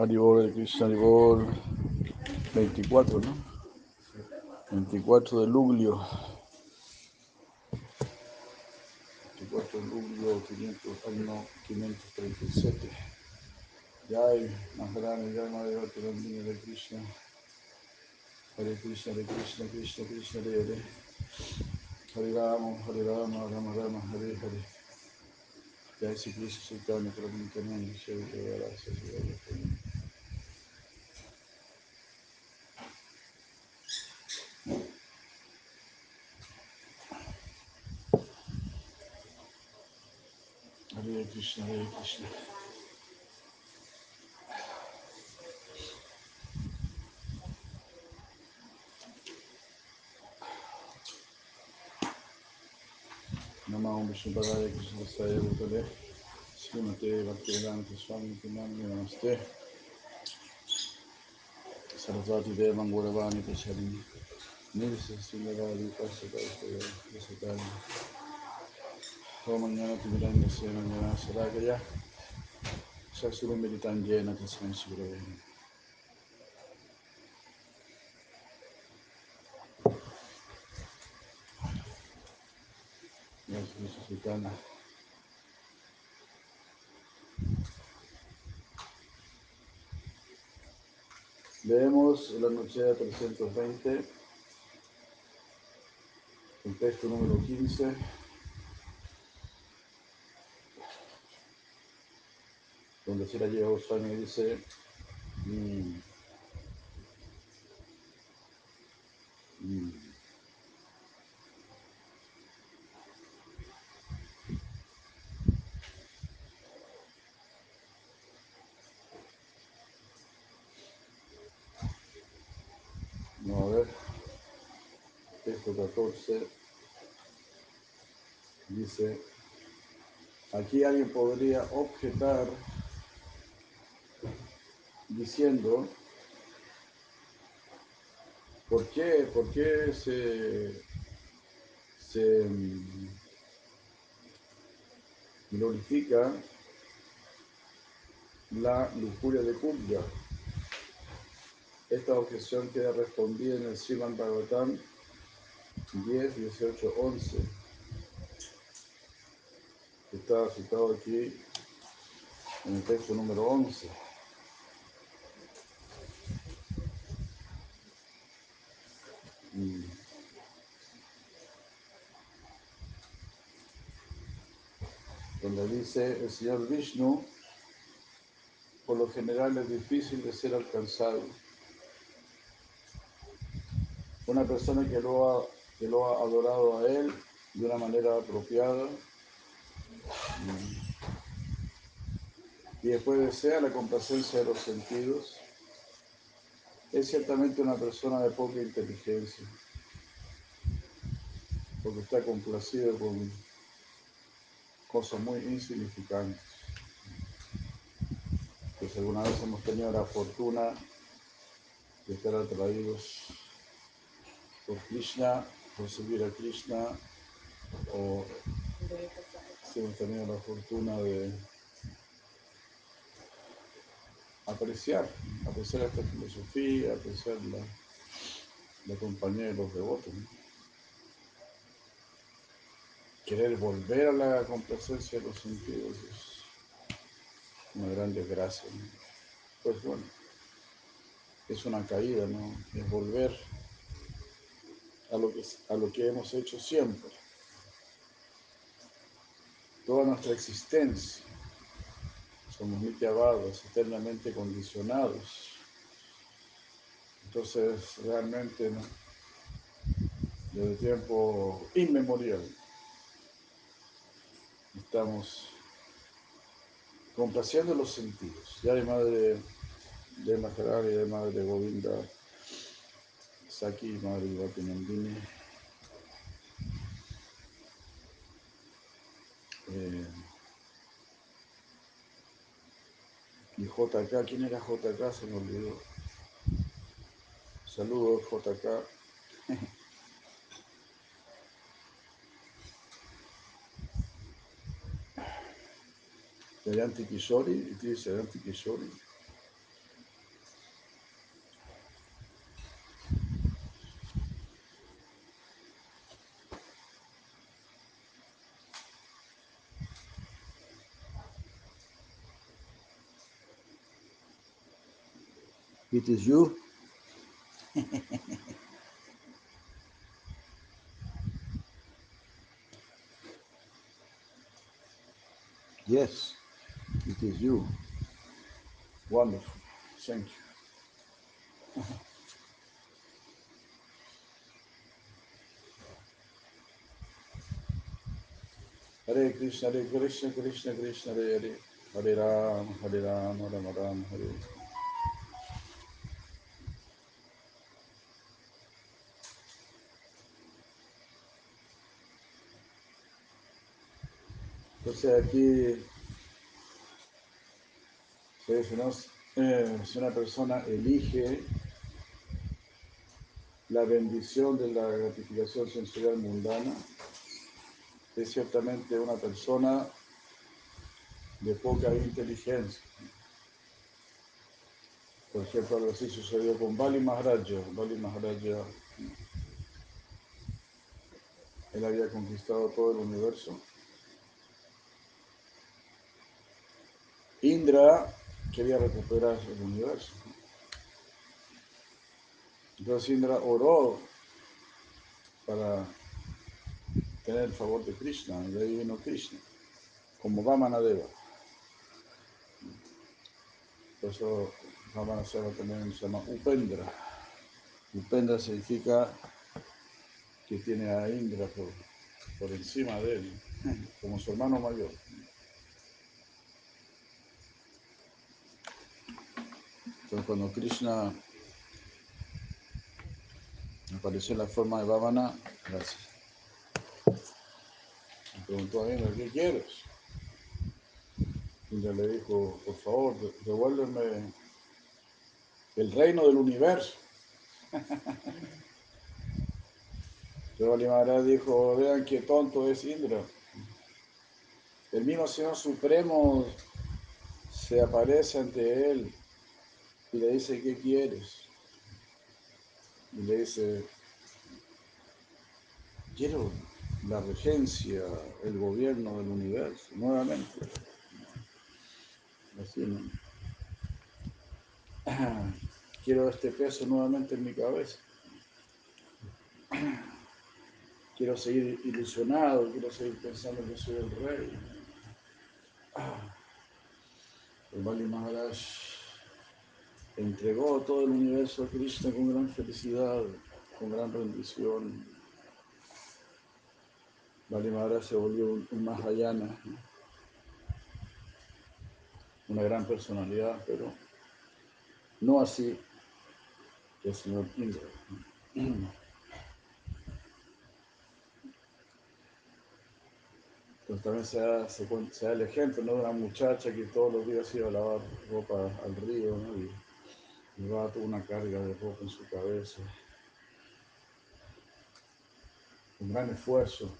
Haribol de Krishna, Haribol 24, ¿no? 24 de Luglio. 24 de Luglio, 500, año 537. Jai, Maharani, Jai Madhava, Tirandini de Krishna. Hare Krishna, Hare Krishna, Krishna Krishna, Hare Hare. Hare Rama, Hare Rama, Rama Rama, Hare Hare. Jai Sri Krishna, Chaitanya, Prabhu Nityananda, Shri Radha, Shri Radha, Hare Krishna, Hare Krishna. Namo Vishnu Padaya Krishna विष्णुपदाय कृष्णदस्ताय भूतले श्रीमते भक्तिवेदान्तस्वामिनाम्ने नमस्ते सरस्वतीदेवं गौरवाणि पश्यति निर्शिशिन्दराधिपश्यतानि होमञ्जनतिमिरञ्जस्य मञ्जना सदाकया शस्त्रं मिलिताञ्जेन तस्मै शिवरवे Sultana. Leemos la Noche 320, el texto número 15. Donde Sira Lleva Goswami dice, mm, mm, no, a ver, texto 14, dice, aquí alguien podría objetar diciendo, ¿por qué, por qué se, mm, glorifica la lujuria de Kubja? Esta objeción queda respondida en el Sriman Bhagavatam 10, 18, 11. que Está citado aquí en el texto número 11. Mm. Donde dice el Señor Vishnu, por lo general es difícil de ser alcanzado. Una persona que lo ha, que lo ha adorado a Él de una manera apropiada y después desea la complacencia de los sentidos, es ciertamente una persona de poca inteligencia, porque está complacido con cosas muy insignificantes. Pues alguna vez hemos tenido la fortuna de estar atraídos por Krishna, seguir a Krishna, o si hemos tenido la fortuna de apreciar, apreciar esta filosofía, apreciar la, la compañía de los devotos. ¿no? Querer volver a la complacencia de los sentidos es una gran desgracia. Pues bueno, es una caída, ¿no? Es volver a lo que, a lo que hemos hecho siempre. Toda nuestra existencia. Somos nityabados, eternamente condicionados. Entonces, realmente, desde tiempo inmemorial, estamos complaciendo los sentidos. Ya de madre de Maharani, de madre de Govinda, Saki, madre de Bhatinandini, eh, y JK, ¿quién era JK? Se me olvidó. Saludos JK. Dayanti Kishori, ¿y qué dice Dayanti Kishori? It is you. yes, it is you. Wonderful. Thank you. Hare Krishna, Hare Krishna, Krishna Krishna, Hare Hare. Hare Ram, Hare Ram, Ram Ram, Hare. Entonces aquí ¿no? Eh, si una persona elige la bendición de la gratificación sensorial mundana, es ciertamente una persona de poca inteligencia. Por ejemplo, algo así sucedió con Bali Maharaja. Bali Maharaja, él había conquistado todo el universo. Indra quería recuperar el universo. Entonces Indra oró para tener el favor de Krishna, y de ahí vino Krishna, como Vamanadeva. Por eso Vamanadeva también se llama Upendra. Upendra significa que tiene a Indra por, por encima de él, como su hermano mayor. Entonces cuando Krishna apareció en la forma de Vamana, gracias. Le preguntó a Indra, ¿qué quieres? Indra le dijo, por favor, devuélveme el reino del universo. Pero Maharaj dijo, vean qué tonto es Indra. El mismo Señor Supremo se aparece ante él y le dice, ¿qué quieres? Y le dice, quiero la regencia, el gobierno del universo, nuevamente. Así, ¿no? Quiero este peso nuevamente en mi cabeza. Quiero seguir ilusionado, quiero seguir pensando que soy el rey. El Bali Maharaj entregó todo el universo a Krishna con gran felicidad, con gran rendición. Bali Maharaj se volvió un, un Mahayana, una gran personalidad, pero no así el señor Indra. Entonces también se da, se, el ejemplo ¿no? de una muchacha que todos los días iba a lavar ropa al río ¿no? Llevaba toda una carga de ropa en su cabeza, un gran esfuerzo.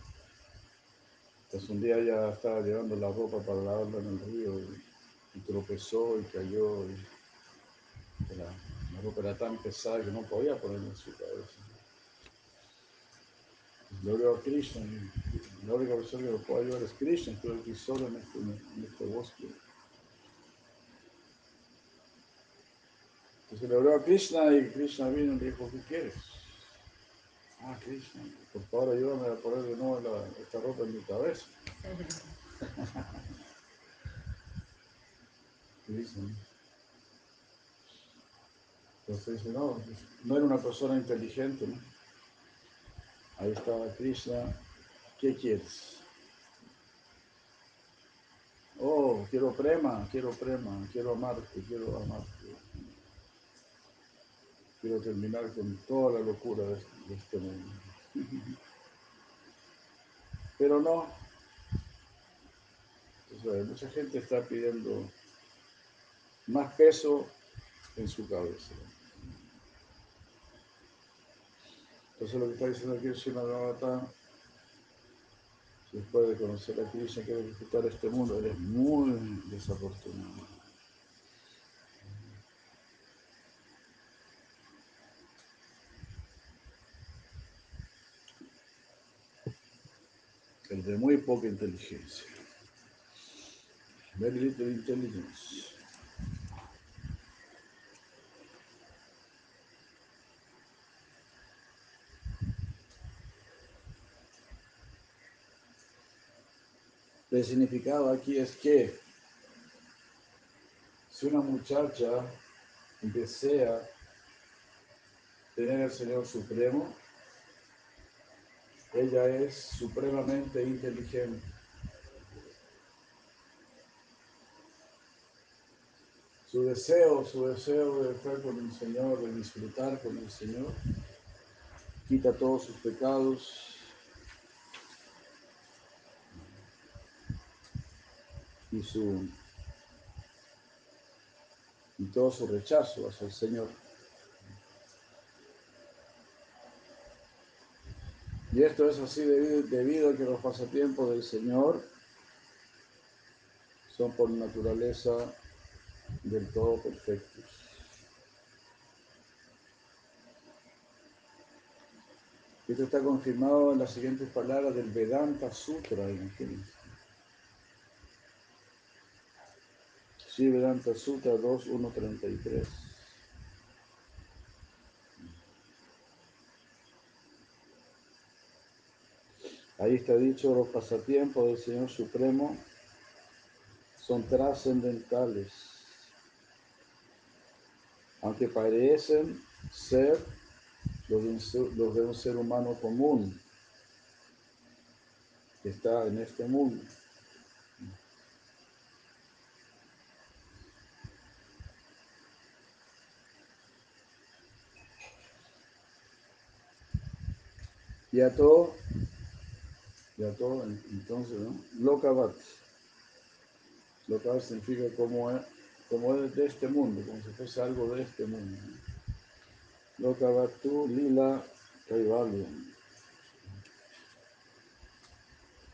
Entonces un día ella estaba llevando la ropa para lavarla en el río y, tropezó y cayó. La, ropa era tan pesada que no podía ponerla en su cabeza. Gloria a Krishna. La única persona que lo puede ayudar es Krishna. Estoy aquí solo en este, en este bosque. Entonces le oró a Krishna y Krishna vino y le dijo, ¿qué quieres? Ah, Krishna, por favor ayúdame a poner de nuevo esta ropa en mi cabeza. Krishna. Entonces dice, no, no era una persona inteligente, ¿no? Ahí estaba Krishna, ¿qué quieres? Oh, quiero prema, quiero prema, quiero amarte, quiero amarte. Quiero terminar con toda la locura de, de este mundo. Pero no, mucha gente está pidiendo más peso en su cabeza. Entonces lo que está diciendo aquí el Srimad Bhagavatam, después de conocer a Krishna, quiere disfrutar este mundo, eres muy desafortunado. el de muy poca inteligencia. Very little intelligence. El significado aquí es que si una muchacha desea tener el Señor Supremo, ella es supremamente inteligente. Su deseo, su deseo de estar con el Señor, de disfrutar con el Señor, quita todos sus pecados y su y todo su rechazo hacia el Señor. Y esto es así debido, a que los pasatiempos del Señor son por naturaleza del todo perfectos. Esto está confirmado en las siguientes palabras del Vedanta Sutra, imagínense. Sí, Vedanta Sutra 2.1.33. Ahí está dicho, los pasatiempos del Señor Supremo son trascendentales, aunque parecen ser los de, un, ser humano común que está en este mundo. Y a todo ya todo, entonces, ¿no? Lokavat. Lokavat significa como es, como es de este mundo, como si fuese algo de este mundo. tu Lila Kaivalya.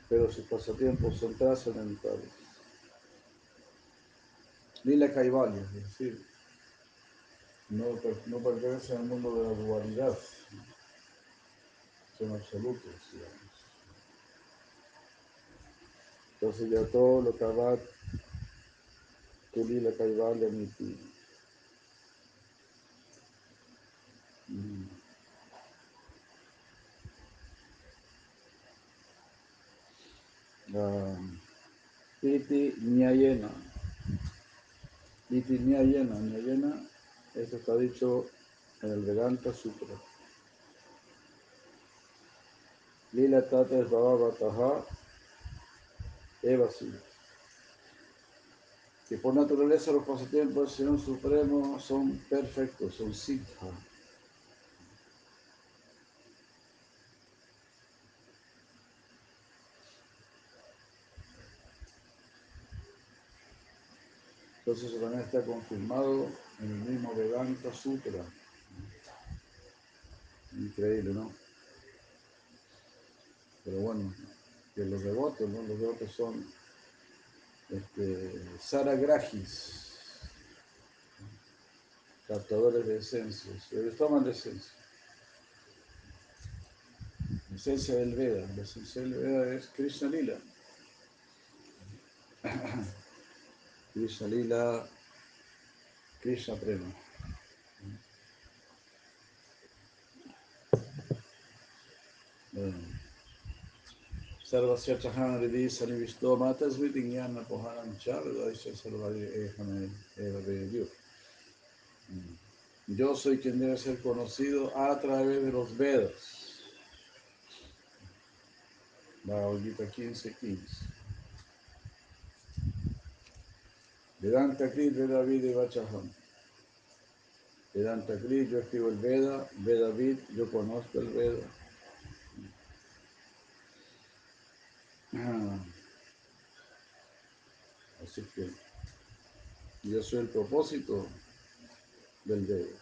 Pero sus pasatiempos son trascendentales. Lila Kaivalya, es decir, no, no pertenece al mundo de la dualidad, son absolutos. Entonces ya todo lo que va Tulila Kaivalya Niti. Iti Nyayena. Iti Nyayena. Nyayena, esto está dicho en el Vedanta Sutra. Lila Tata es Baba Bataha Que por naturaleza los pasatiempos del Señor Supremo son perfectos, son siddha. Entonces eso también está confirmado en el mismo Vedanta Sutra. Increíble, ¿no? Pero bueno, que los devotos, ¿no? Los devotos son este, saragrajis, captadores de esencias. Ellos toman la esencia. Esencia del Veda. La esencia del Veda es Krishna Lila. Krishna Lila, Krishna Prema. सर्वस्य चहान हृदय सन्निविष्टो मातस्मृति ज्ञान पोहानम चार्दस्य सर्वादि Yo soy quien debe ser conocido a través de los Vedas. Bhagavad Gita 15, 15. Vedanta Krit, Veda Vida y Vachaham. Vedanta Krit, yo escribo el Veda, Veda Vid, yo conozco el Veda. Ah. Así que yo soy el propósito del dedo.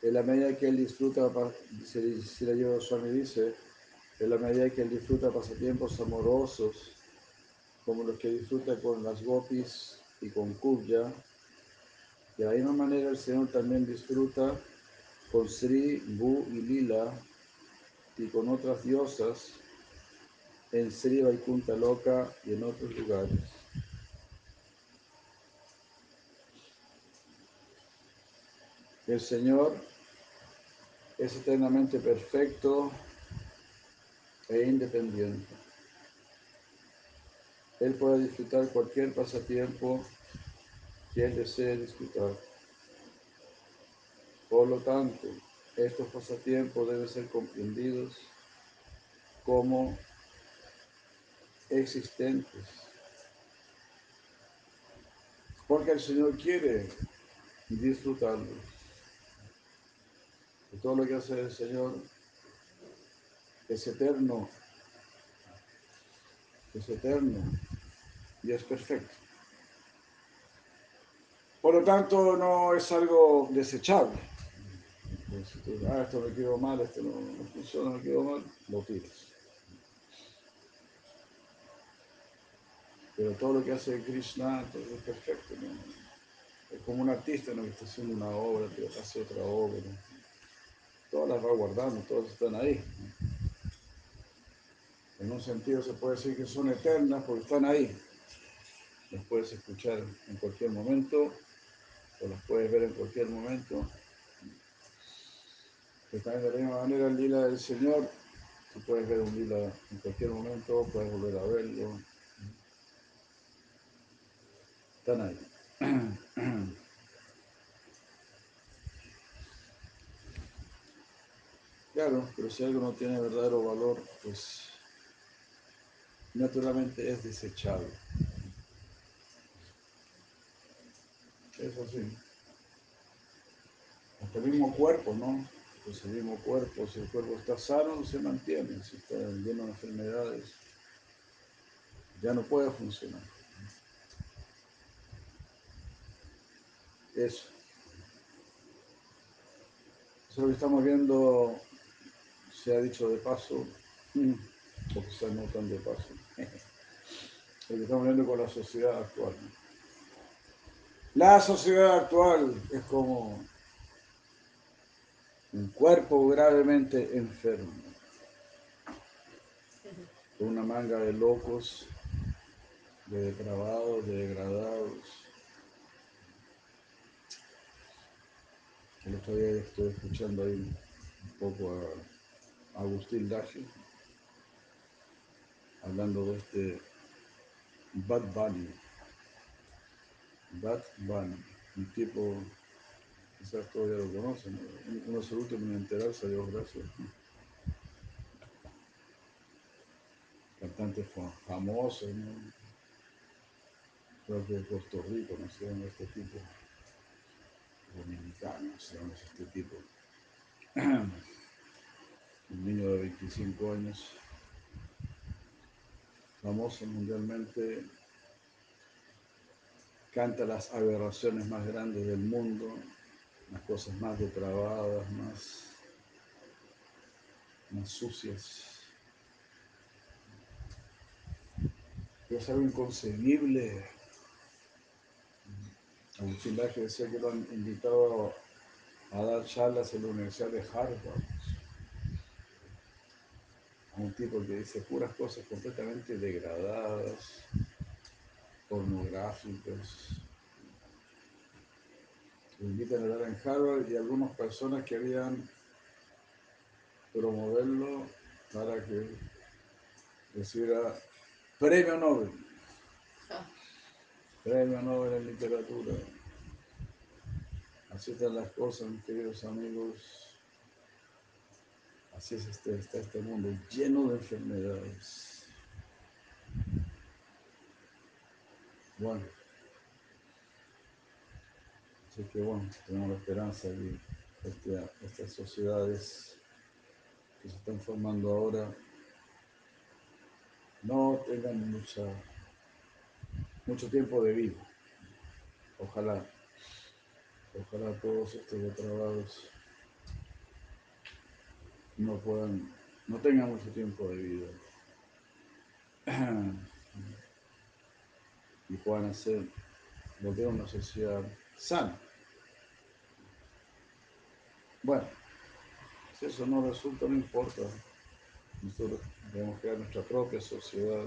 En la medida que él disfruta, si la lleva Swami dice, en la medida que él disfruta pasatiempos amorosos, como los que disfruta con las gopis y con Kubya, de la misma manera el Señor también disfruta con Sri, Bu y Lila y con otras diosas en Sri Vaikunta Loka y en otros lugares. El Señor es eternamente perfecto e independiente. Él puede disfrutar cualquier pasatiempo que Él desee disfrutar. Por lo tanto, estos pasatiempos deben ser comprendidos como existentes. Porque el Señor quiere disfrutarlos. Y todo lo que hace el Señor es eterno, es eterno y es perfecto. Por lo tanto, no es algo desechable. Si tú, ah, esto me quedó mal, esto no, no funciona, me quedó mal, lo tiras. Pero todo lo que hace Krishna entonces es perfecto. Es como un artista ¿no? que está haciendo una obra, pero hace otra obra. Todas las va guardando, todas están ahí. En un sentido se puede decir que son eternas porque están ahí. Las puedes escuchar en cualquier momento o las puedes ver en cualquier momento. Pero también de la misma manera el lila del Señor, tú puedes ver un lila en cualquier momento, puedes volver a verlo. Están ahí. Claro, pero si algo no tiene verdadero valor, pues naturalmente es desechable. Es así. Hasta el mismo cuerpo, ¿no? Pues el mismo cuerpo, si el cuerpo está sano, se mantiene. Si está lleno de enfermedades, ya no puede funcionar. Eso. Eso es lo que estamos viendo, se ha dicho de paso, o quizás no tan de paso, lo que estamos viendo con la sociedad actual. La sociedad actual es como un cuerpo gravemente enfermo, una manga de locos, de depravados, de degradados. Estoy escuchando ahí un poco a Agustín Laje, hablando de este Bad Bunny. Bad Bunny, un tipo, quizás todavía lo conocen, ¿no? uno se último en enterarse, Dios gracias. Cantante fa- famoso, ¿no? creo que de Puerto Rico, no sé este tipo, dominicano, no sé este tipo. Un niño de 25 años, famoso mundialmente, canta las aberraciones más grandes del mundo, las cosas más depravadas, más, más sucias. Es algo inconcebible. Agustín Laje decía que lo han invitado a dar charlas en la Universidad de Harvard. A un tipo que dice puras cosas completamente degradadas, pornográficas. Lo invitan a dar en Harvard y algunas personas querían promoverlo para que recibiera premio Nobel. Premio Nobel en literatura. Así están las cosas, mis queridos amigos. Así es este, está este mundo lleno de enfermedades. Bueno, así que bueno, tenemos la esperanza de que este- estas sociedades que se están formando ahora no tengan mucha, mucho tiempo de vida. Ojalá, ojalá todos estos depravados no puedan, no tengan mucho tiempo de vida y puedan hacer, volver a una sociedad sana. Bueno, si eso no resulta, no importa. Nosotros debemos crear nuestra propia sociedad,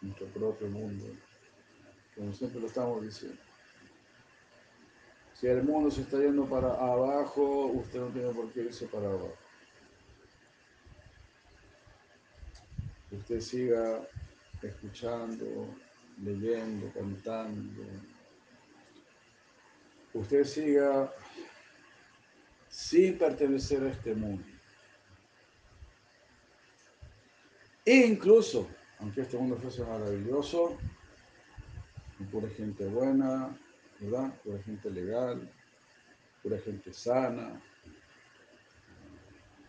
nuestro propio mundo, como siempre lo estamos diciendo. Si el mundo se está yendo para abajo, usted no tiene por qué irse para abajo. Usted siga escuchando, leyendo, cantando. Usted siga sin pertenecer a este mundo. Incluso, aunque este mundo fuese maravilloso, pura gente buena, ¿verdad? Pura gente legal, pura gente sana,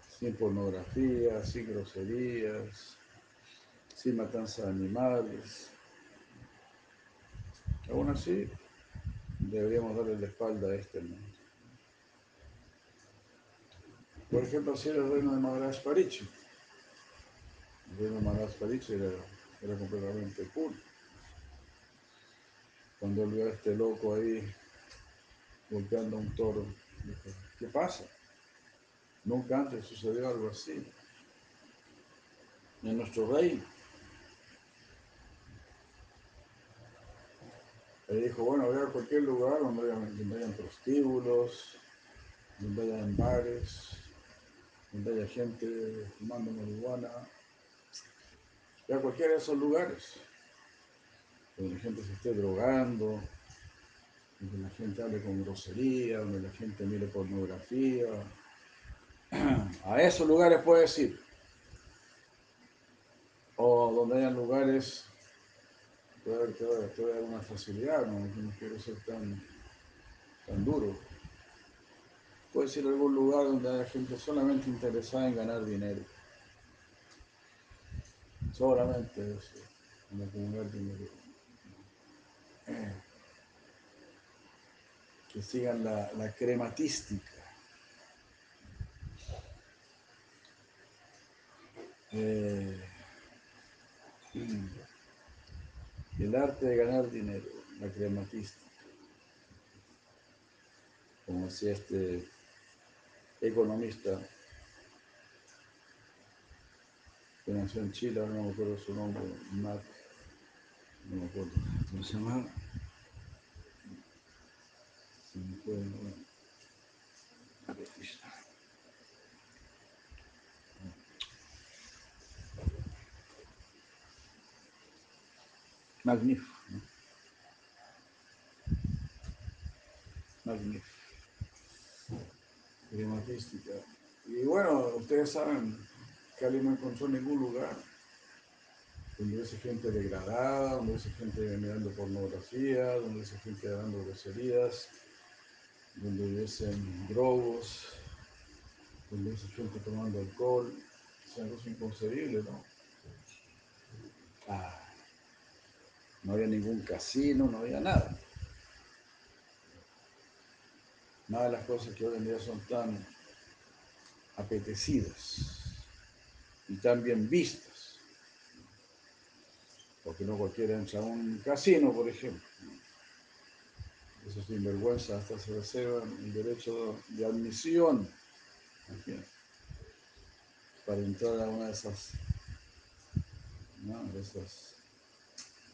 sin pornografía, sin groserías, sin matanza de animales. Aún así, deberíamos darle la espalda a este mundo. Por ejemplo, así era el reino de Maharaj Parichi. El reino de Maharaj Parichi era, completamente puro. Cuando él vio a este loco ahí golpeando a un toro, dijo, ¿qué pasa? Nunca antes sucedió algo así. En nuestro reino. Le dijo, bueno, voy a cualquier lugar donde hayan prostíbulos, donde hayan bares, donde haya gente fumando marihuana. Voy a cualquiera de esos lugares donde la gente se esté drogando, donde la gente hable con grosería, donde la gente mire pornografía. A esos lugares puedes ir. O donde hayan lugares, te voy te una facilidad, no, no quiero ser tan, tan duro. Puedes ir a algún lugar donde haya gente solamente interesada en ganar dinero. Solamente en acumular dinero. Que sigan la, la crematística. Eh, el arte de ganar dinero, la crematística. Como decía este economista que nació en Chile, ahora no me acuerdo su nombre, Mac, no me acuerdo, ¿cómo se llama? Se me fue. Magnífico, ¿no? Magnífico. Crematística. Y bueno, ustedes saben que Ali no encontró ningún lugar donde hubiese gente degradada, donde hubiese gente mirando pornografía, donde hubiese gente dando groserías, donde hubiesen drogos, donde hubiese gente tomando alcohol. Es cosa inconcebible, ¿no? Ah, no había ningún casino, no había nada. Nada de las cosas que hoy en día son tan apetecidas y tan bien vistas. Porque no cualquiera entra a un casino, por ejemplo. Esos sinvergüenza hasta se reservan el derecho de admisión para entrar a una de esas, ¿no? de esas,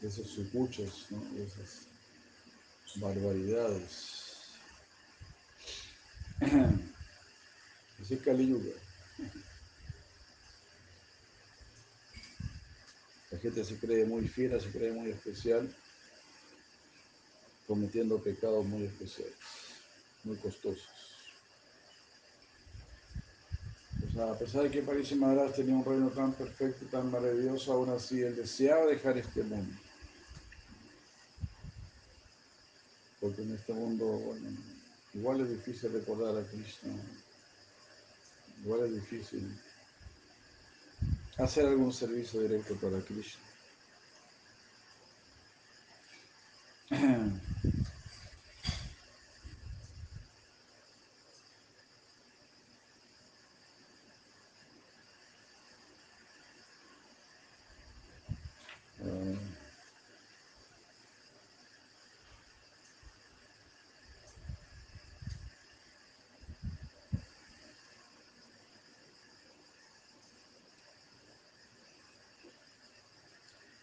esos sucuchos, ¿no? esas barbaridades. Así es Kali Yuga. La gente se cree muy fiera, se cree muy especial, cometiendo pecados muy especiales, muy costosos. O sea, a pesar de que París Maharaj tenía un reino tan perfecto, tan maravilloso, aún así él deseaba dejar este mundo. Porque en este mundo, bueno, igual es difícil recordar a Krishna, igual es difícil hacer algún servicio directo para Krishna.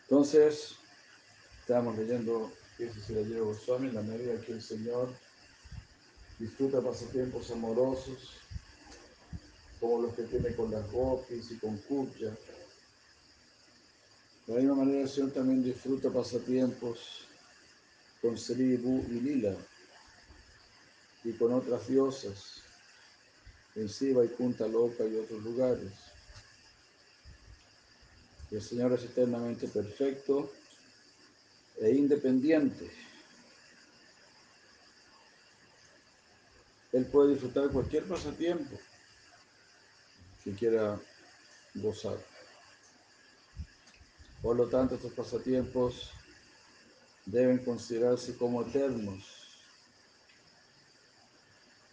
Entonces, estamos leyendo eso se la Goswami la medida que el Señor disfruta pasatiempos amorosos, como los que tiene con las gopis y con Kubja. De la misma manera, el Señor también disfruta pasatiempos con Seribu y Lila y con otras diosas en Siva y Punta Loca y otros lugares. El Señor es eternamente perfecto e independiente. Él puede disfrutar cualquier pasatiempo que quiera gozar. Por lo tanto, estos pasatiempos deben considerarse como eternos,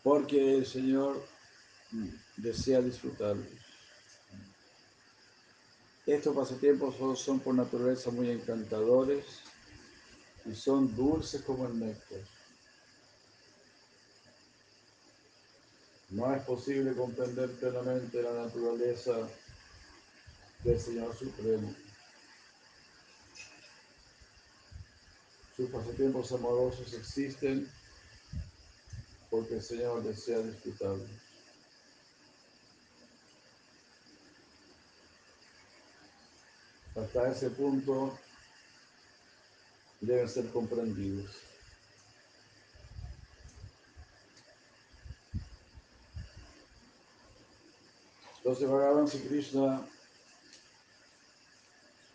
porque el Señor desea disfrutarlos. Estos pasatiempos son por naturaleza muy encantadores y son dulces como el néctar. No es posible comprender plenamente la naturaleza del Señor Supremo. Sus pasatiempos amorosos existen porque el Señor desea disfrutarlos. Hasta ese punto deben ser comprendidos. Entonces Bhagavan Sri Krishna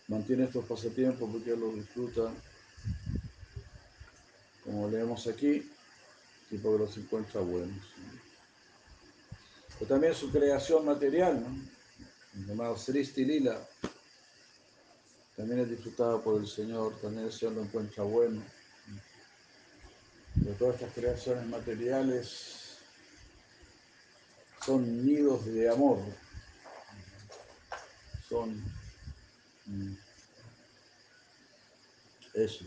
mantiene estos pasatiempos porque los disfruta, como leemos aquí, y porque los encuentra buenos. Pero también su creación material, ¿no? llamado Sristi Lila, también es disfrutada por el Señor, también el Señor lo encuentra bueno. De todas estas creaciones materiales son nidos de amor, son mm, eso.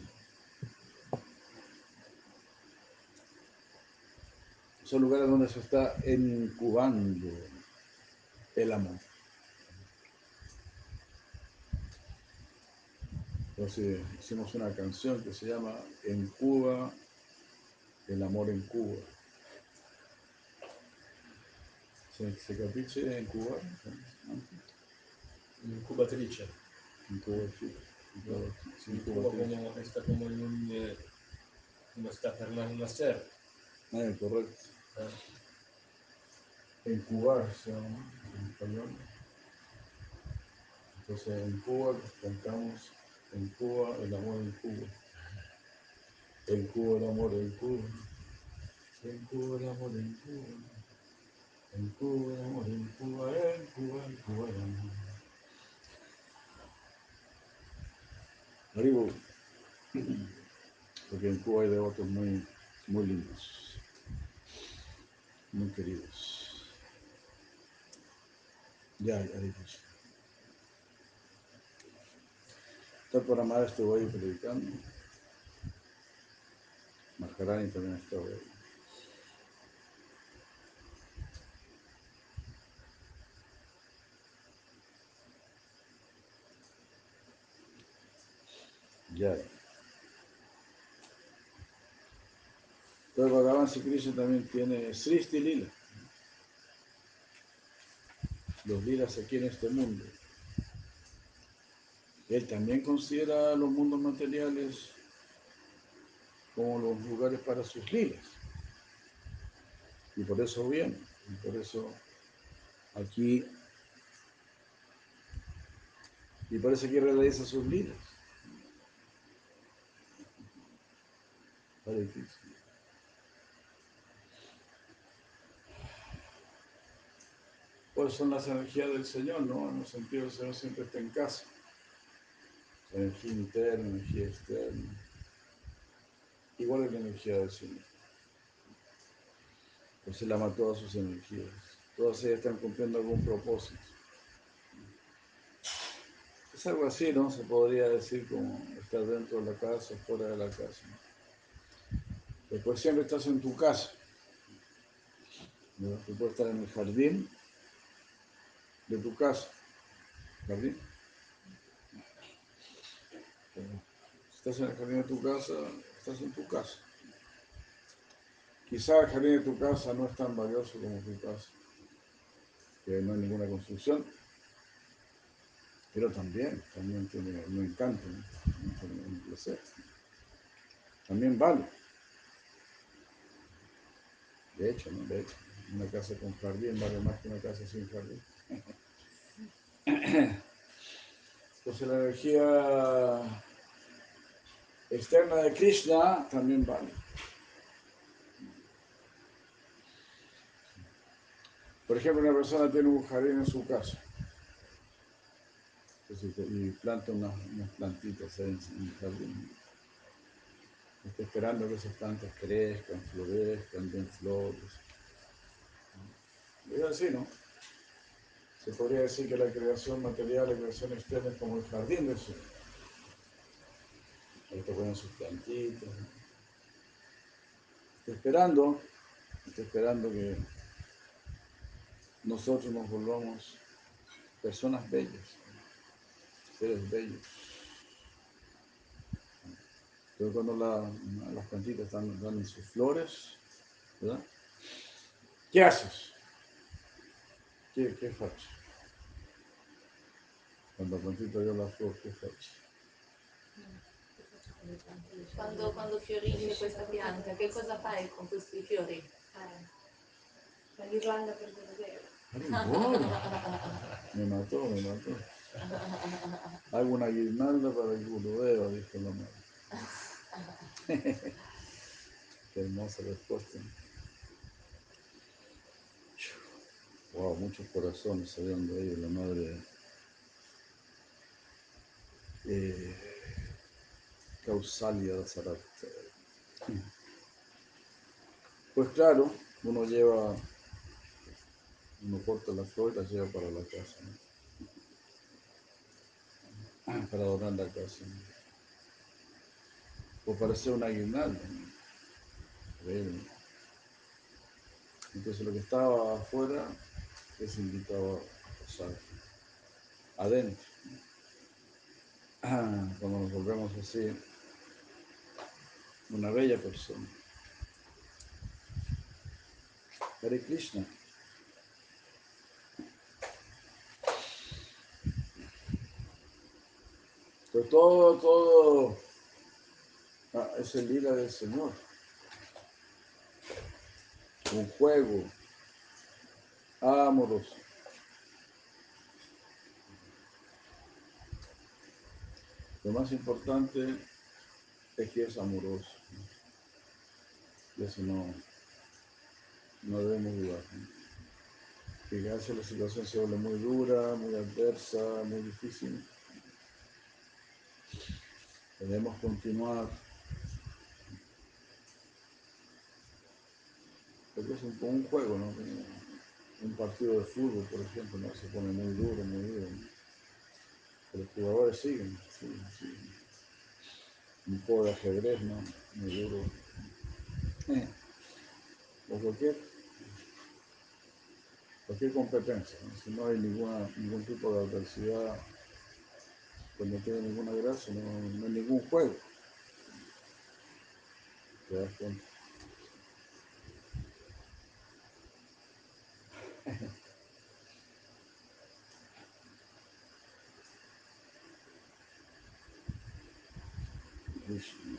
Son lugares donde se está incubando el amor. Entonces hicimos una canción que se llama En Cuba, el amor en Cuba. ¿Se, se en Cuba? En Cuba, sí. En Cuba, sí, en Cuba como, está como en un, eh, como está nacer. Ah, correcto. eh. En Cuba, se llama, en español. Entonces en Cuba cantamos en Cuba el amor en Cuba. En Cuba el amor en Cuba. En Cuba el amor en Cuba. En Cuba el amor en Cuba, en Cuba, en Cuba el amor. Arriba, porque en Cuba hay devotos muy, muy lindos, muy queridos. Ya, ya dije. Está amar estuvo ahí predicando. Maharani también estaba ahí. Ya. Entonces Bhagavan Krishna también tiene Sristi Lila. Los lilas aquí en este mundo. Él también considera los mundos materiales como los lugares para sus lilas. Y por eso viene. Y por eso aquí. Y por eso aquí realiza sus lilas. Hare Krishna. Pues son las energías del Señor, ¿no? En el sentido el Señor siempre está en casa. Energía interna, energía externa. Igual es la energía del Señor. Pues Él ama todas sus energías. Todas ellas están cumpliendo algún propósito. Es algo así, ¿no? Se podría decir como estar dentro de la casa o fuera de la casa. Después siempre estás en tu casa. Tú puedes estar en el jardín de tu casa. ¿Jardín? Si estás en el jardín de tu casa, estás en tu casa. Quizá el jardín de tu casa no es tan valioso como tu casa, que no hay ninguna construcción, pero también, también tiene un encanto, ¿no? un placer. También vale. De hecho, ¿no? De hecho, una casa con jardín vale más que una casa sin jardín. Entonces la energía externa de Krishna también vale. Por ejemplo, una persona tiene un jardín en su casa y planta unas, plantitas en el jardín. Está esperando que esas plantas crezcan, florezcan, den flores. Es así, ¿no? Se podría decir que la creación material, la creación externa es como el jardín del Señor. Ahí te ponen sus plantitas. Está esperando, está esperando que nosotros nos volvamos personas bellas, seres bellos. Pero cuando las plantitas están dando sus flores, ¿verdad? ¿Qué haces? ¿Qué, qué haces? Cuando la plantita dio la flor, ¿qué haces? Quando, quando fiorisce questa pianta, che cosa fai con questi fiori? Eh, la ghirlanda per vedere. Me mató, me mató. Hago una guirnalda para el gurudeva, dijo la madre. Qué hermosa respuesta. Wow, muchos corazones salieron de ahí, la madre. Eh, Dasarat. Pues claro, uno lleva, uno corta la flor y la lleva para la casa, para adornar la casa. ¿no? O para hacer una guirnalda. Entonces lo que estaba afuera es invitado a pasar adentro. Cuando nos volvemos así, una bella persona. Hare Krishna. Todo, todo ah, es el lila del Señor. Un juego amoroso. Lo más importante es que es amoroso. Eso no, no debemos dudar. Veces la situación se vuelve muy dura, muy adversa, muy difícil. Debemos continuar. Porque es un, un juego, ¿no? Un partido de fútbol, por ejemplo, ¿no? Se pone muy duro, muy duro. Pero los jugadores siguen, siguen, siguen. Un juego de ajedrez, ¿no? Muy duro. O cualquier, cualquier competencia. Si no hay ninguna, ningún tipo de adversidad, pues no tiene ninguna gracia, no, no hay ningún juego. Krishna.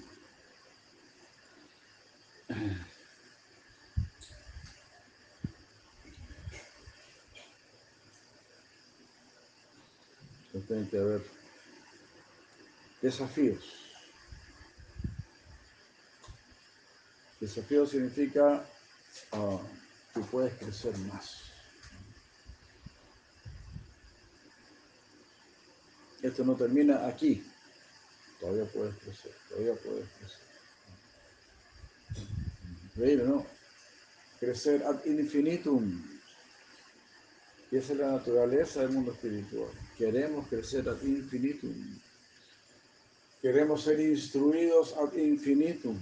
Entonces tiene que haber desafíos. Desafío significa ah, que puedes crecer más. Esto no termina aquí. Todavía puedes crecer, todavía puedes crecer. ¿no? Crecer ad infinitum. Y esa es la naturaleza del mundo espiritual. Queremos crecer ad infinitum. Queremos ser instruidos ad infinitum.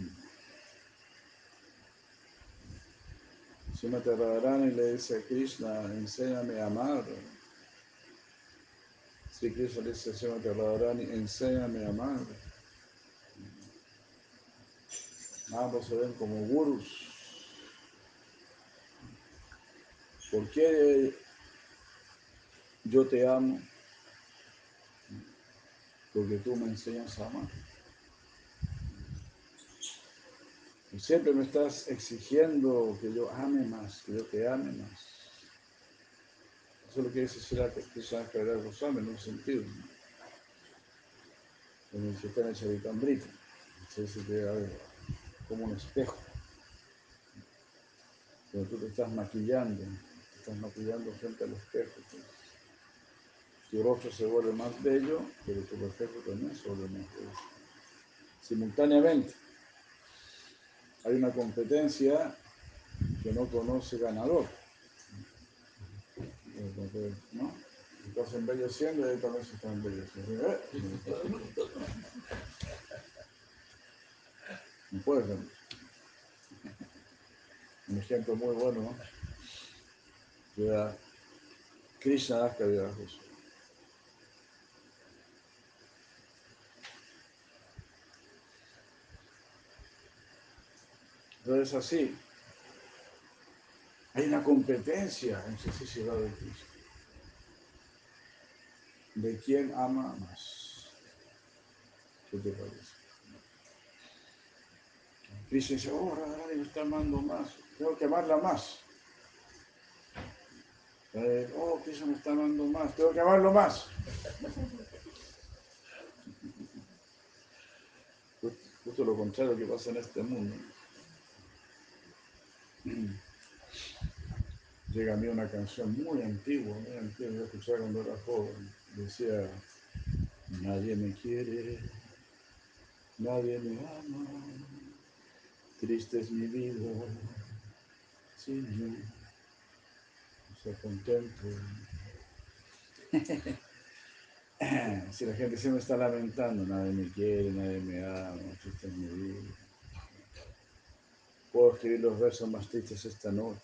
Srimati Radharani le dice a Krishna, enséñame a amar. Sri Krishna le dice a Radharani, enséñame a amar. Ambos se ven como gurus. ¿Por qué yo te amo? Porque tú me enseñas a amar. Y siempre me estás exigiendo que yo ame más, que yo te ame más. Eso es lo que dice Krishna Kaviraj Goswami en un sentido. En el sistema Charitamrita. Se dice que hay como un espejo. Cuando tú te estás maquillando, te estás maquillando frente al espejo. pues, tu rostro se vuelve más bello, pero tu reflejo también se vuelve más bello. Simultáneamente, hay una competencia que no conoce ganador. ¿No? Estás embelleciendo y ahí también se está embelleciendo. ¿Eh? No puedes ganar. Un ejemplo muy bueno, ¿no? Que da Krishna Kaviraj Goswami. Entonces así, hay una competencia en sociedad de Cristo. ¿De quién ama más? ¿Qué te parece? Cristo dice, oh, Radharani me está amando más, tengo que amarla más. Oh, Cristo me está amando más, tengo que amarlo más. Justo lo contrario que pasa en este mundo. Llega a mí una canción muy antigua, muy antigua, yo escuchaba cuando era joven. Decía, nadie me quiere, nadie me ama, triste es mi vida, sin mí, estoy contento. Si la gente siempre está lamentando, nadie me quiere, nadie me ama, triste es mi vida. Puedo escribir los versos más tristes esta noche.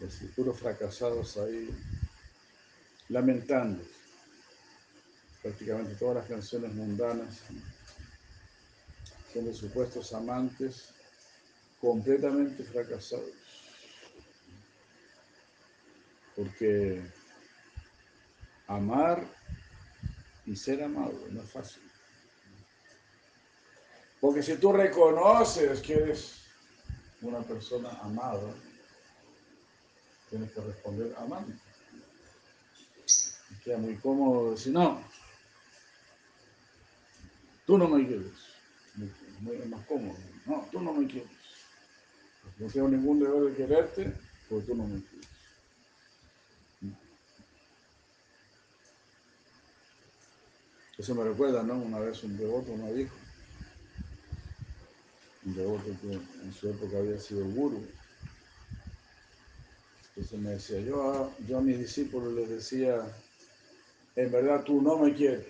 Los futuros fracasados ahí lamentando. Prácticamente todas las canciones mundanas son de supuestos amantes completamente fracasados. Porque amar y ser amado no es fácil. Porque si tú reconoces que eres una persona amada, tienes que responder amando. Queda muy cómodo decir, no, tú no me quieres. Muy más cómodo. No, tú no me quieres. No tengo ningún deber de quererte, porque tú no me quieres. Eso me recuerda, ¿no? Una vez un devoto me dijo, un devoto que en su época había sido guru. Entonces me decía, yo a, yo a mis discípulos les decía, en verdad tú no me quieres.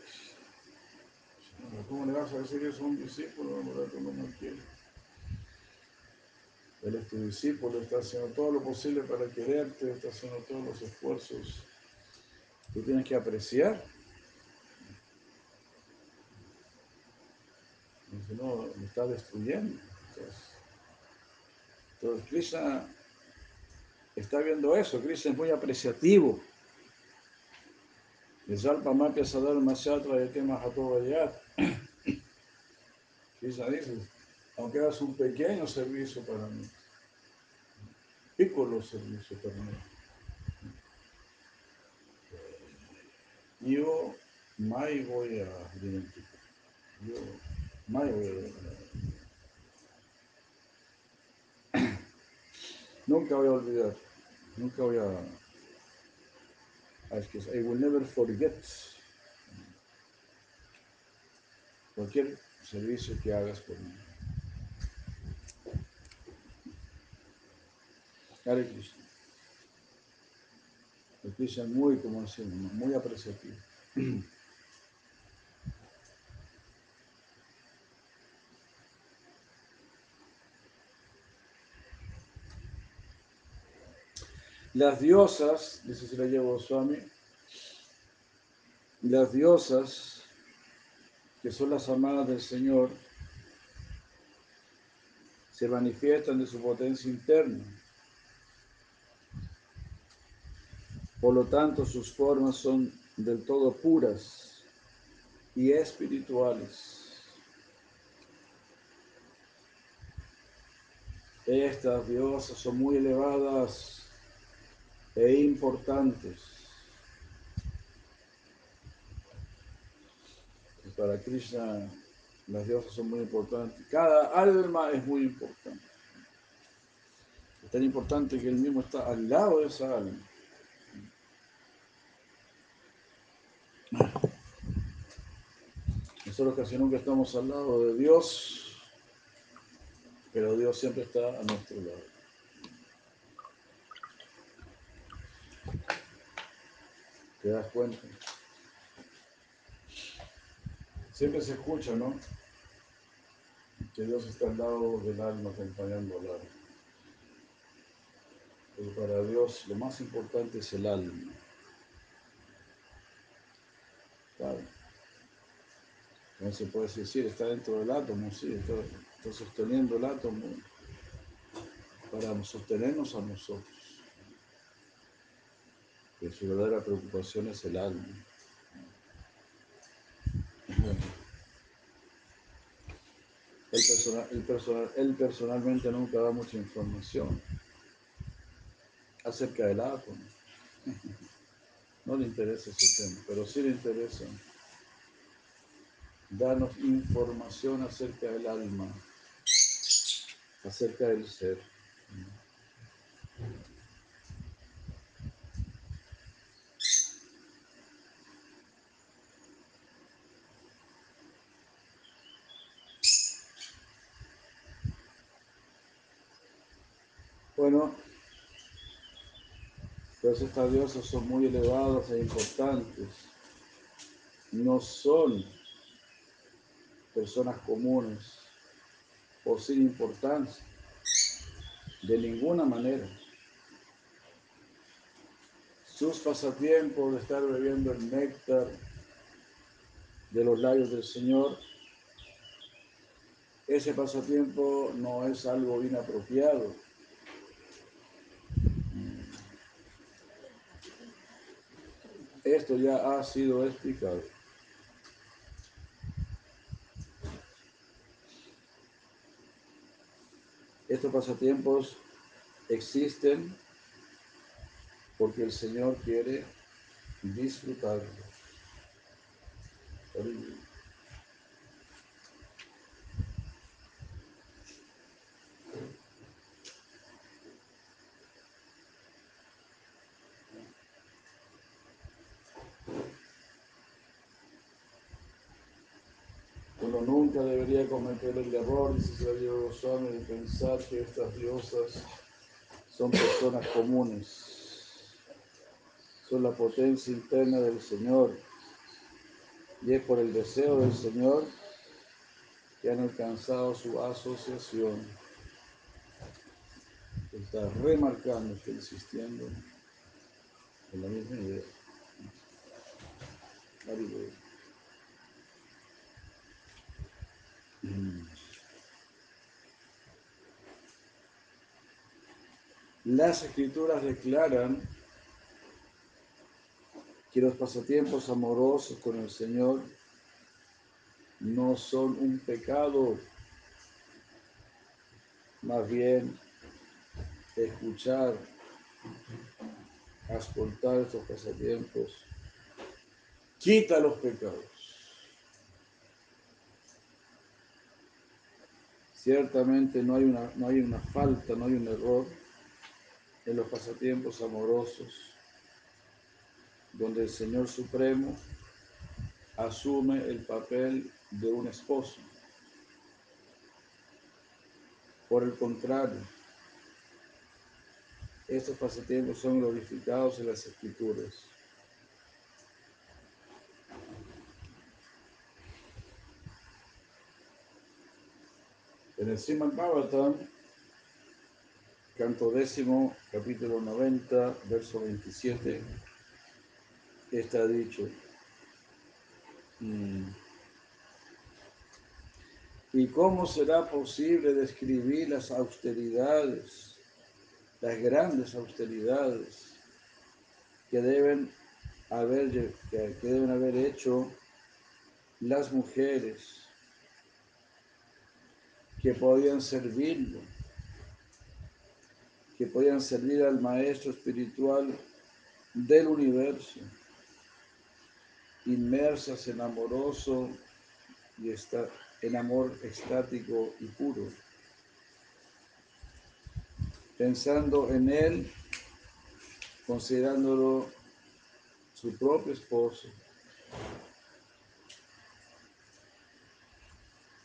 ¿Cómo le vas a decir eso a un discípulo? En verdad tú no me quieres. Él es tu discípulo, está haciendo todo lo posible para quererte, está haciendo todos los esfuerzos. Tú tienes que apreciar. Si no, lo está destruyendo. Entonces, entonces Krishna está viendo eso. Krishna es muy apreciativo. Krishna dice, aunque hagas un pequeño servicio para mí, piccolo servicio para mí, yo mai voy a identificar. Identificar. Nunca voy a olvidar, nunca voy a es que I will never forget cualquier servicio que hagas por mí. Hare Krishna. El Krishna muy, como decimos, muy apreciativo. Las diosas, dice si la llevo Swami, las diosas que son las amadas del Señor, se manifiestan de su potencia interna. Por lo tanto, sus formas son del todo puras y espirituales. Estas diosas son muy elevadas e importantes. Para Krishna, las diosas son muy importantes. Cada alma es muy importante. Es tan importante que él mismo está al lado de esa alma. Nosotros casi nunca estamos al lado de Dios pero Dios siempre está a nuestro lado. ¿Te das cuenta? Siempre se escucha, ¿no? Que Dios está al lado del alma, acompañando al alma. Pero para Dios lo más importante es el alma. Claro. No se puede decir, está dentro del átomo, sí, está, está sosteniendo el átomo para sostenernos a nosotros. Que su verdadera preocupación es el alma. Él, persona- él personal- él personalmente nunca da mucha información acerca del átomo. No le interesa ese tema, pero sí le interesa darnos información acerca del alma, acerca del ser. Bueno, estas diosas son muy elevadas e importantes. No son personas comunes o sin importancia, de ninguna manera. Sus pasatiempos de estar bebiendo el néctar de los labios del Señor, ese pasatiempo no es algo inapropiado. Esto ya ha sido explicado. Estos pasatiempos existen porque el Señor quiere disfrutarlos. Uno nunca debería cometer el error, dice de pensar que estas diosas son personas comunes. Son la potencia interna del Señor. Y es por el deseo del Señor que han alcanzado su asociación. Está remarcando, está insistiendo en la misma idea. Haribol. Mm. Las escrituras declaran que los pasatiempos amorosos con el Señor no son un pecado, más bien escuchar, ascoltar estos pasatiempos, quita los pecados. Ciertamente no hay una, no hay una falta, no hay un error en los pasatiempos amorosos, donde el Señor Supremo asume el papel de un esposo. Por el contrario, estos pasatiempos son glorificados en las Escrituras. En el Srimad Bhagavatam, canto décimo, capítulo 90, verso 27, está dicho, ¿Y cómo será posible describir las austeridades, las grandes austeridades que deben haber, que deben haber hecho las mujeres que podían servirlo, que podían servir al Maestro espiritual del universo, inmersas en amoroso y está en amor estático y puro, pensando en Él, considerándolo su propio esposo.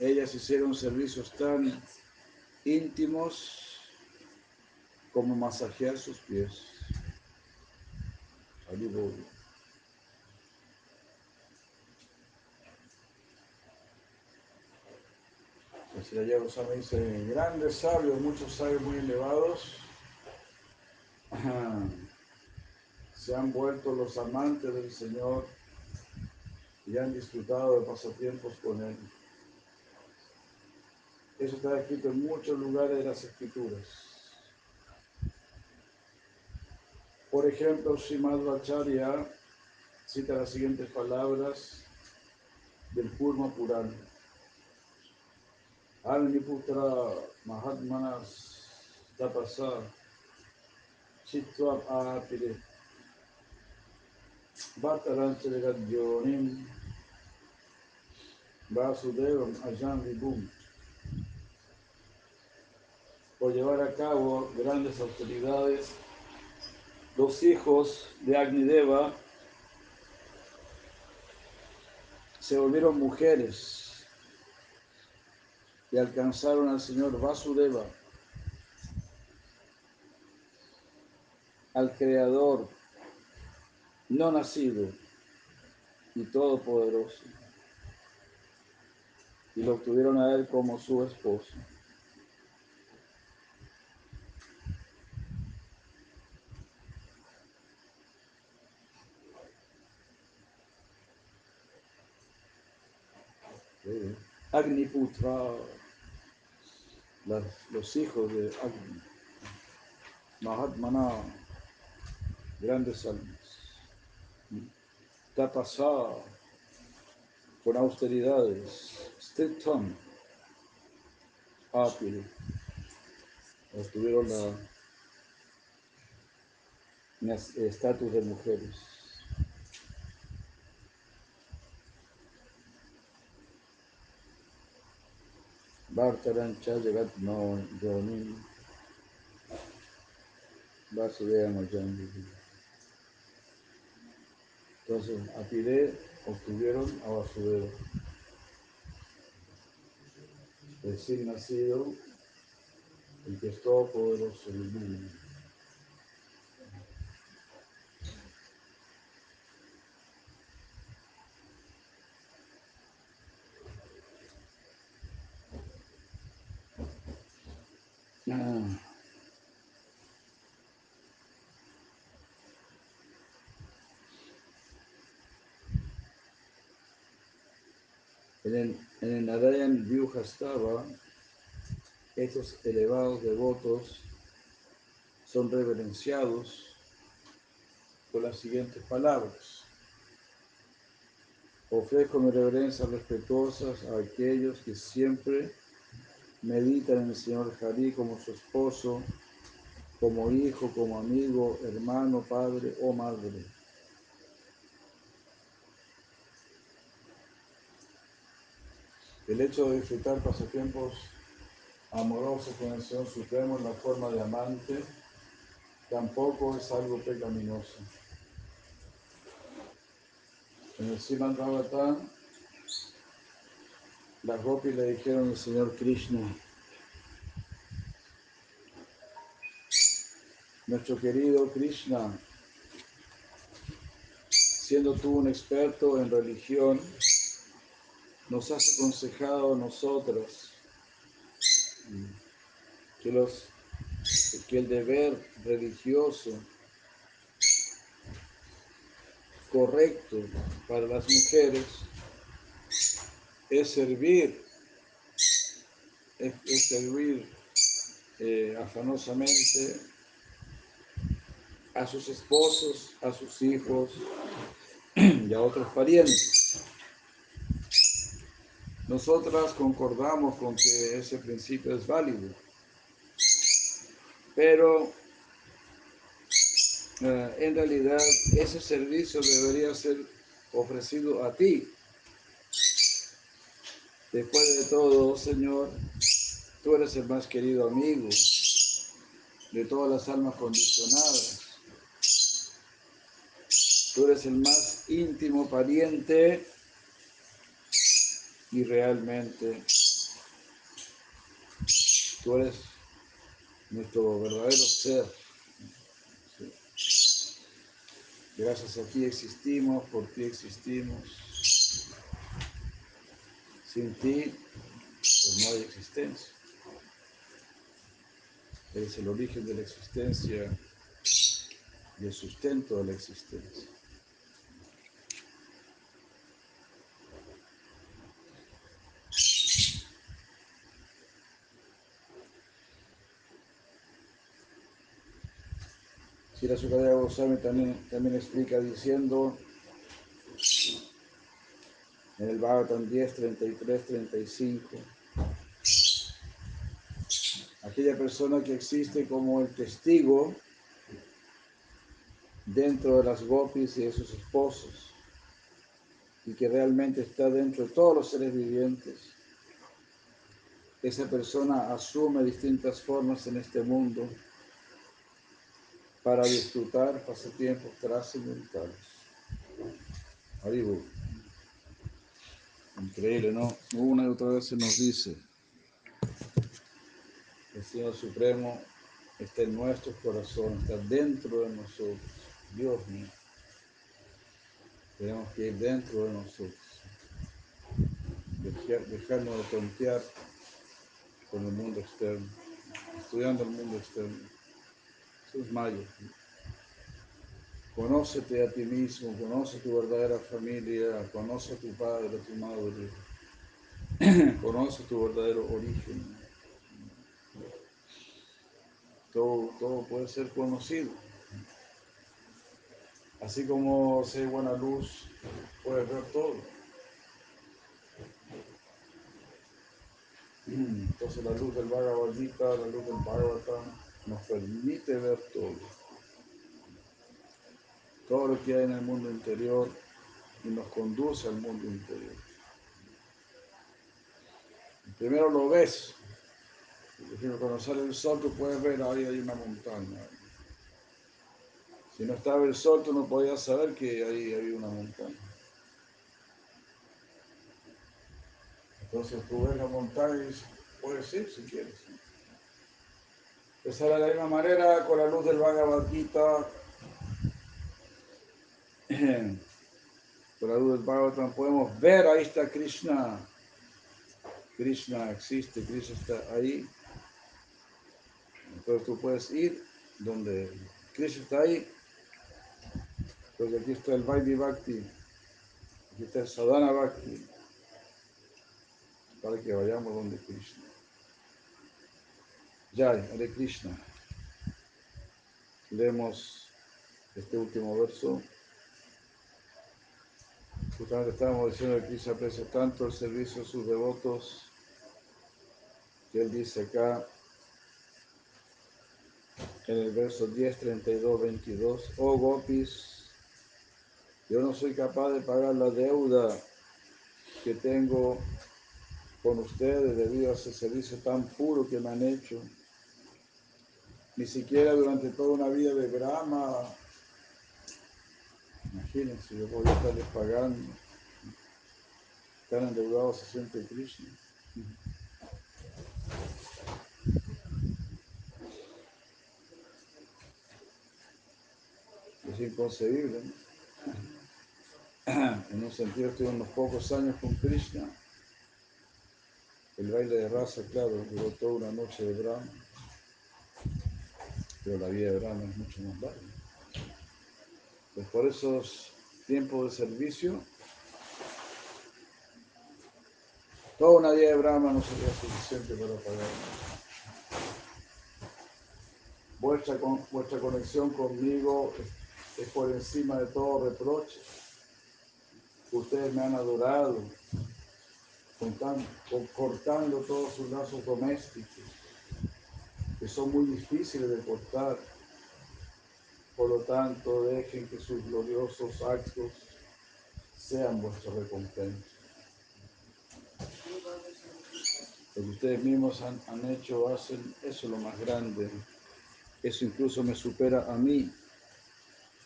Ellas hicieron servicios tan íntimos como masajear sus pies. Así la me dice, grandes sabios, muchos sabios muy elevados, se han vuelto los amantes del Señor y han disfrutado de pasatiempos con Él. Eso está escrito en muchos lugares de las Escrituras. Por ejemplo, Shimad Vacharya cita las siguientes palabras del Purma Purana. Putra Mahatmanas Tapasa Chitva Apire Bhattaranchalagat Yonim Vasudevam Ajan Vibhum por llevar a cabo grandes austeridades, los hijos de Agnideva se volvieron mujeres y alcanzaron al Señor Vasudeva, al Creador no nacido y todopoderoso, y lo obtuvieron a Él como su esposo. Agniputra, los hijos de Agni, Mahatmana, grandes almas, Tapasa, con austeridades, Stetton, Apiri, tuvieron la estatus de mujeres. Jonin Vasudeva Majanji. Entonces, a Pide obtuvieron a Vasudeva. Recién nacido, el que es todopoderoso del mundo. En el, en el Narayan Vyuhastava, estos elevados devotos son reverenciados con las siguientes palabras. Ofrezco mi reverencias respetuosas a aquellos que siempre meditan en el Señor Hari como su esposo, como hijo, como amigo, hermano, padre o madre. El hecho de disfrutar pasatiempos amorosos con el Señor Supremo en la forma de amante tampoco es algo pecaminoso. En el Siman las Gopis le dijeron al Señor Krishna, nuestro querido Krishna, siendo tú un experto en religión, nos has aconsejado a nosotros que, los, que el deber religioso correcto para las mujeres es servir es, servir eh, afanosamente a sus esposos, a sus hijos y a otros parientes. Nosotras concordamos con que ese principio es válido, pero eh, en realidad ese servicio debería ser ofrecido a ti. Después de todo, Señor, tú eres el más querido amigo de todas las almas condicionadas. Tú eres el más íntimo pariente y realmente tú eres nuestro verdadero ser. Gracias a ti existimos, por ti existimos. Sin ti, pues no hay existencia. Eres el origen de la existencia y el sustento de la existencia. Shira Sukadeva Goswami también, también explica diciendo en el Bhagavatam 10, 33, 35, aquella persona que existe como el testigo dentro de las gopis y de sus esposos y que realmente está dentro de todos los seres vivientes. Esa persona asume distintas formas en este mundo para disfrutar pasatiempos trascendentales. Haribu. Increíble, ¿no? Una y otra vez se nos dice, el Señor Supremo está en nuestros corazones, está dentro de nosotros. Dios mío. Tenemos que ir dentro de nosotros. Dejar- dejarnos de tontear con el mundo externo, estudiando el mundo externo. Eso es mayo. Conócete a ti mismo, conoce tu verdadera familia, conoce a tu padre, a tu madre, conoce tu verdadero origen. Todo, todo puede ser conocido. Así como hay buena luz, puedes ver todo. Entonces la luz del Bhagavad Gita, la luz del Bhagavatam, nos permite ver todo. Todo lo que hay en el mundo interior y nos conduce al mundo interior. Primero lo ves. Por ejemplo, cuando sale el sol, tú puedes ver ahí hay una montaña. Si no estaba el sol, tú no podías saber que ahí había una montaña. Entonces tú ves la montaña y puedes ir si quieres. Ahora de la misma manera, con la luz del Bhagavad Gita, con la luz del Bhagavatam, podemos ver, ahí está Krishna. Krishna existe, Krishna está ahí. Entonces tú puedes ir donde Krishna está ahí. Entonces aquí está el Vaidhi Bhakti, aquí está el Sadhana Bhakti, para que vayamos donde Krishna. Jai, Hare Krishna. Leemos este último verso. Justamente estábamos diciendo que Krishna aprecia tanto el servicio a sus devotos que él dice acá en el verso 10, 32, 22, oh gopis, yo no soy capaz de pagar la deuda que tengo con ustedes debido a ese servicio tan puro que me han hecho. Ni siquiera durante toda una vida de Brahma, imagínense, yo voy a estarles pagando. Están endeudados se siente Krishna. Es inconcebible. ¿no? En un sentido, estuve unos pocos años con Krishna. El baile de raza, claro, duró toda una noche de Brahma. Pero la vida de Brahma es mucho más larga. Pues por esos tiempos de servicio, Toda una día de Brahma no sería suficiente para pagar. Vuestra, con- vuestra conexión conmigo es, por encima de todo reproche. Ustedes me han adorado, cortando todos sus lazos domésticos, que son muy difíciles de cortar. Por lo tanto, dejen que sus gloriosos actos sean vuestra recompensa. Lo que ustedes mismos han, han hecho, hacen, eso es lo más grande. Eso incluso me supera a mí.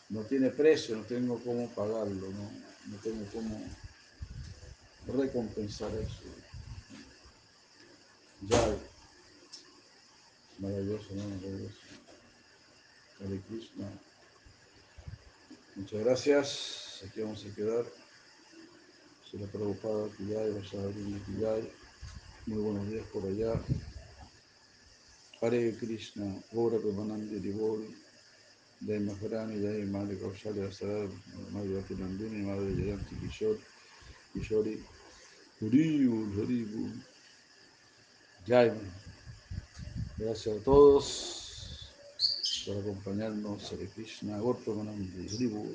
No tiene precio, no tengo cómo pagarlo, no, no tengo cómo recompensar eso. Ya, maravilloso, ¿no? Maravilloso. Hare Krishna. Muchas gracias. Aquí vamos a quedar. Se Prabhupada Kiyai. Muy buenos días por allá. Hare Krishna, Gora Premanandi Divol, Jai Maharani, Jai Madre Kaushalya Sarar, Madre Bhakti Nandini, Madre Kishore, Kishori. Jai. Gracias a todos por acompañarnos. Hare Krishna, Gora Premanandi Divol.